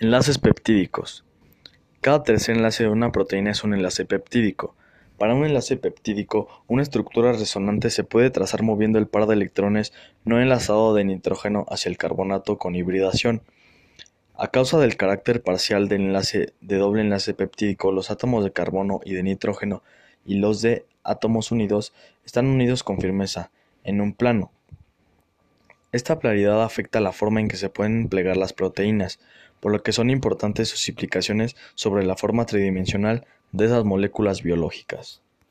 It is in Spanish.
Enlaces peptídicos. Cada tercer enlace de una proteína es un enlace peptídico. Para un enlace peptídico, una estructura resonante se puede trazar moviendo el par de electrones no enlazado de nitrógeno hacia el carbonato con hibridación. A causa del carácter parcial del enlace de doble enlace peptídico, los átomos de carbono y de nitrógeno y los de átomos unidos están unidos con firmeza en un plano. Esta pluralidad afecta la forma en que se pueden plegar las proteínas, por lo que son importantes sus implicaciones sobre la forma tridimensional de esas moléculas biológicas.